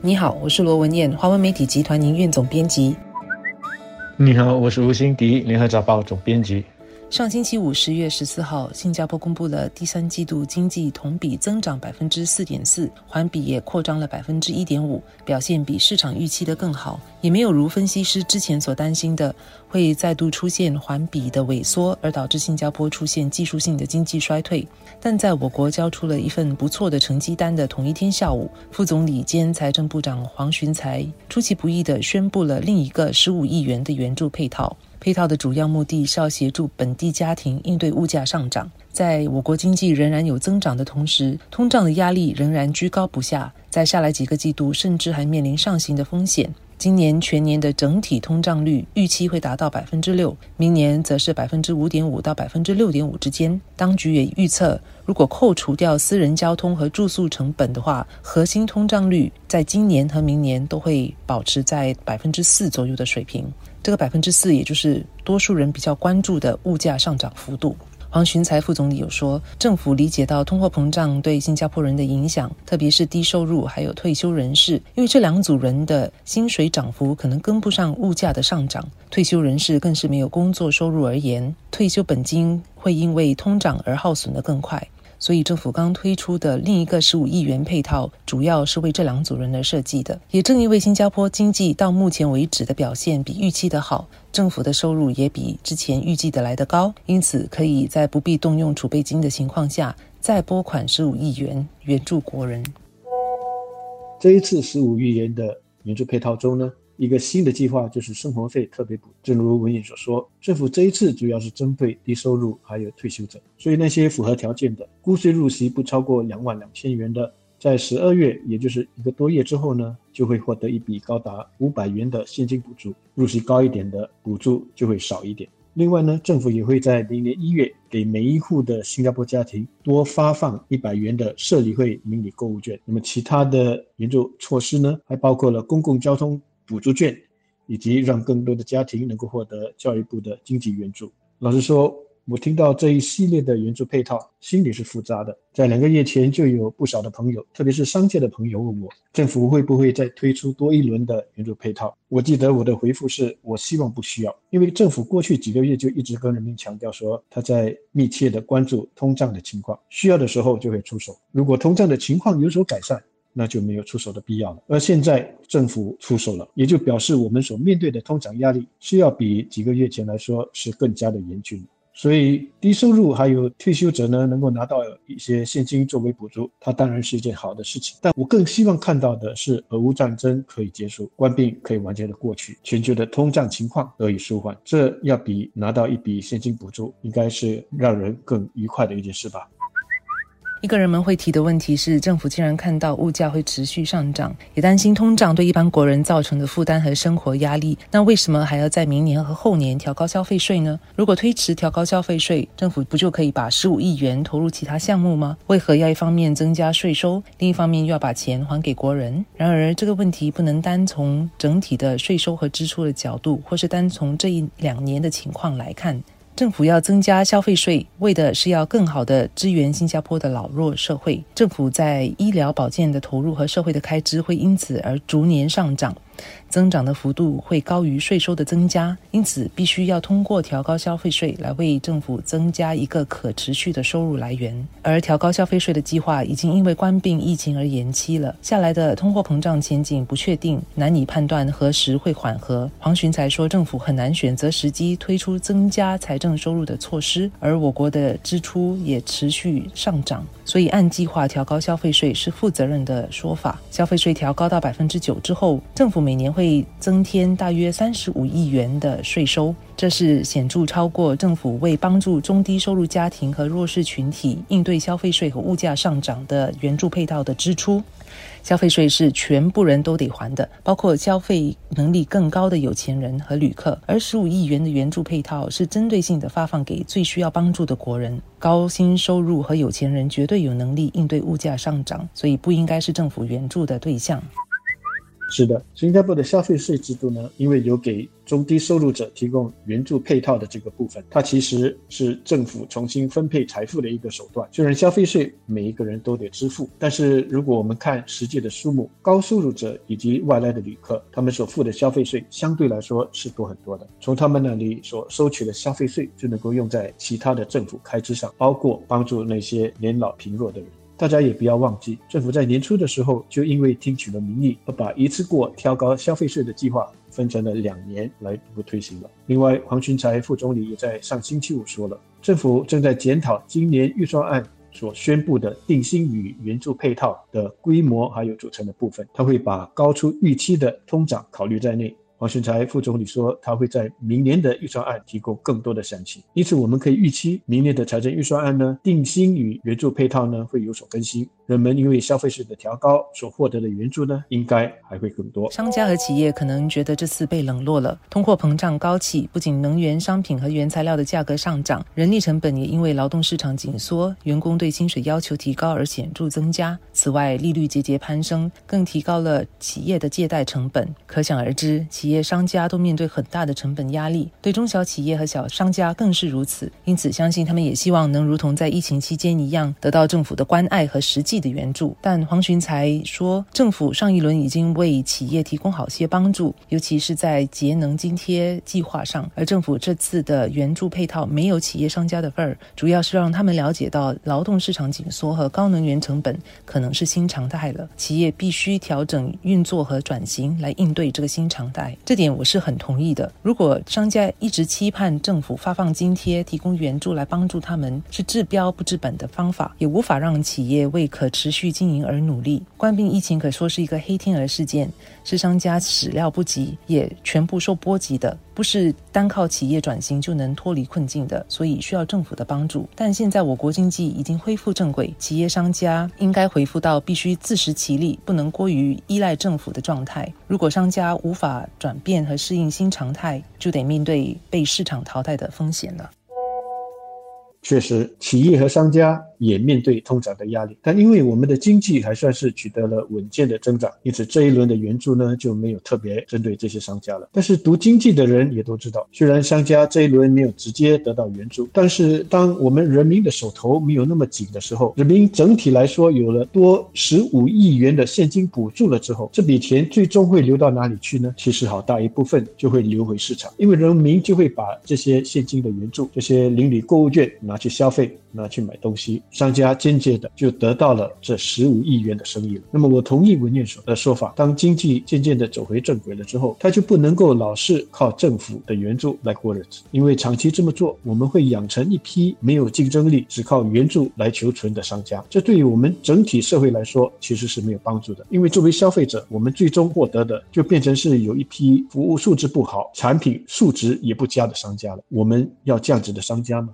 你好，我是罗文艳，华文媒体集团营运总编辑。你好，我是吴欣迪，联合早报总编辑。上星期五，十月十四号，新加坡公布了第三季度经济同比增长百分之四点四，环比也扩张了百分之一点五，表现比市场预期的更好，也没有如分析师之前所担心的会再度出现环比的萎缩，而导致新加坡出现技术性的经济衰退。但在我国交出了一份不错的成绩单的同一天下午，副总理兼财政部长黄循财出其不意地宣布了另一个十五亿元的援助配套。配套的主要目的是要协助本地家庭应对物价上涨。在我国经济仍然有增长的同时，通胀的压力仍然居高不下，在下来几个季度甚至还面临上行的风险。今年全年的整体通胀率预期会达到百分之六，明年则是百分之五点五到百分之六点五之间。当局也预测，如果扣除掉私人交通和住宿成本的话，核心通胀率在今年和明年都会保持在百分之四左右的水平。这个百分之四，也就是多数人比较关注的物价上涨幅度。黄循财副总理有说，政府理解到通货膨胀对新加坡人的影响，特别是低收入还有退休人士，因为这两组人的薪水涨幅可能跟不上物价的上涨。退休人士更是没有工作收入而言，退休本金会因为通胀而耗损的更快。所以，政府刚推出的另一个十五亿元配套，主要是为这两组人而设计的。也正因为新加坡经济到目前为止的表现比预期的好，政府的收入也比之前预计的来得高，因此可以在不必动用储备金的情况下，再拨款十五亿元援助国人。这一次十五亿元的援助配套中呢？一个新的计划就是生活费特别补。正如文颖所说，政府这一次主要是针对低收入还有退休者，所以那些符合条件的，估税入息不超过两万两千元的，在十二月，也就是一个多月之后呢，就会获得一笔高达五百元的现金补助。入息高一点的，补助就会少一点。另外呢，政府也会在明年一月给每一户的新加坡家庭多发放一百元的社理会迷你购物券。那么其他的援助措施呢，还包括了公共交通。补助券，以及让更多的家庭能够获得教育部的经济援助。老实说，我听到这一系列的援助配套，心里是复杂的。在两个月前，就有不少的朋友，特别是商界的朋友问我，政府会不会再推出多一轮的援助配套？我记得我的回复是，我希望不需要，因为政府过去几个月就一直跟人民强调说，他在密切的关注通胀的情况，需要的时候就会出手。如果通胀的情况有所改善，那就没有出手的必要了。而现在政府出手了，也就表示我们所面对的通胀压力是要比几个月前来说是更加的严峻。所以低收入还有退休者呢，能够拿到一些现金作为补助，它当然是一件好的事情。但我更希望看到的是，俄乌战争可以结束，官兵可以完全的过去，全球的通胀情况得以舒缓。这要比拿到一笔现金补助，应该是让人更愉快的一件事吧。一个人们会提的问题是：政府竟然看到物价会持续上涨，也担心通胀对一般国人造成的负担和生活压力。那为什么还要在明年和后年调高消费税呢？如果推迟调高消费税，政府不就可以把十五亿元投入其他项目吗？为何要一方面增加税收，另一方面又要把钱还给国人？然而，这个问题不能单从整体的税收和支出的角度，或是单从这一两年的情况来看。政府要增加消费税，为的是要更好的支援新加坡的老弱社会。政府在医疗保健的投入和社会的开支会因此而逐年上涨。增长的幅度会高于税收的增加，因此必须要通过调高消费税来为政府增加一个可持续的收入来源。而调高消费税的计划已经因为官病疫情而延期了。下来的通货膨胀前景不确定，难以判断何时会缓和。黄循才说，政府很难选择时机推出增加财政收入的措施，而我国的支出也持续上涨，所以按计划调高消费税是负责任的说法。消费税调高到百分之九之后，政府。每年会增添大约三十五亿元的税收，这是显著超过政府为帮助中低收入家庭和弱势群体应对消费税和物价上涨的援助配套的支出。消费税是全部人都得还的，包括消费能力更高的有钱人和旅客。而十五亿元的援助配套是针对性的发放给最需要帮助的国人，高薪收入和有钱人绝对有能力应对物价上涨，所以不应该是政府援助的对象。是的，新加坡的消费税制度呢，因为有给中低收入者提供援助配套的这个部分，它其实是政府重新分配财富的一个手段。虽然消费税每一个人都得支付，但是如果我们看实际的数目，高收入者以及外来的旅客，他们所付的消费税相对来说是多很多的。从他们那里所收取的消费税就能够用在其他的政府开支上，包括帮助那些年老贫弱的人。大家也不要忘记，政府在年初的时候就因为听取了民意，而把一次过调高消费税的计划分成了两年来逐步推行了。另外，黄群才副总理也在上星期五说了，政府正在检讨今年预算案所宣布的定薪与援助配套的规模还有组成的部分，他会把高出预期的通胀考虑在内。黄循才副总理说，他会在明年的预算案提供更多的详情，因此我们可以预期，明年的财政预算案呢，定薪与援助配套呢会有所更新。人们因为消费税的调高所获得的援助呢，应该还会更多。商家和企业可能觉得这次被冷落了，通货膨胀高企，不仅能源商品和原材料的价格上涨，人力成本也因为劳动市场紧缩，员工对薪水要求提高而显著增加。此外，利率节节攀升，更提高了企业的借贷成本。可想而知，企企业商家都面对很大的成本压力，对中小企业和小商家更是如此。因此，相信他们也希望能如同在疫情期间一样，得到政府的关爱和实际。的援助，但黄群才说，政府上一轮已经为企业提供好些帮助，尤其是在节能津贴计划上。而政府这次的援助配套没有企业商家的份儿，主要是让他们了解到劳动市场紧缩和高能源成本可能是新常态了，企业必须调整运作和转型来应对这个新常态。这点我是很同意的。如果商家一直期盼政府发放津贴、提供援助来帮助他们，是治标不治本的方法，也无法让企业为可。持续经营而努力，冠病疫情可说是一个黑天鹅事件，是商家始料不及，也全部受波及的，不是单靠企业转型就能脱离困境的，所以需要政府的帮助。但现在我国经济已经恢复正轨，企业商家应该恢复到必须自食其力，不能过于依赖政府的状态。如果商家无法转转变和适应新常态，就得面对被市场淘汰的风险了。确实，企业和商家。也面对通胀的压力，但因为我们的经济还算是取得了稳健的增长，因此这一轮的援助呢就没有特别针对这些商家了。但是读经济的人也都知道，虽然商家这一轮没有直接得到援助，但是当我们人民的手头没有那么紧的时候，人民整体来说有了多十五亿元的现金补助了之后，这笔钱最终会流到哪里去呢？其实好大一部分就会流回市场，因为人民就会把这些现金的援助、这些邻里购物券拿去消费。拿去买东西，商家间接的就得到了这十五亿元的生意了。那么我同意文念所的说法，当经济渐渐的走回正轨了之后，他就不能够老是靠政府的援助来过日子，因为长期这么做，我们会养成一批没有竞争力、只靠援助来求存的商家。这对于我们整体社会来说，其实是没有帮助的。因为作为消费者，我们最终获得的就变成是有一批服务素质不好、产品素质也不佳的商家了。我们要这样子的商家吗？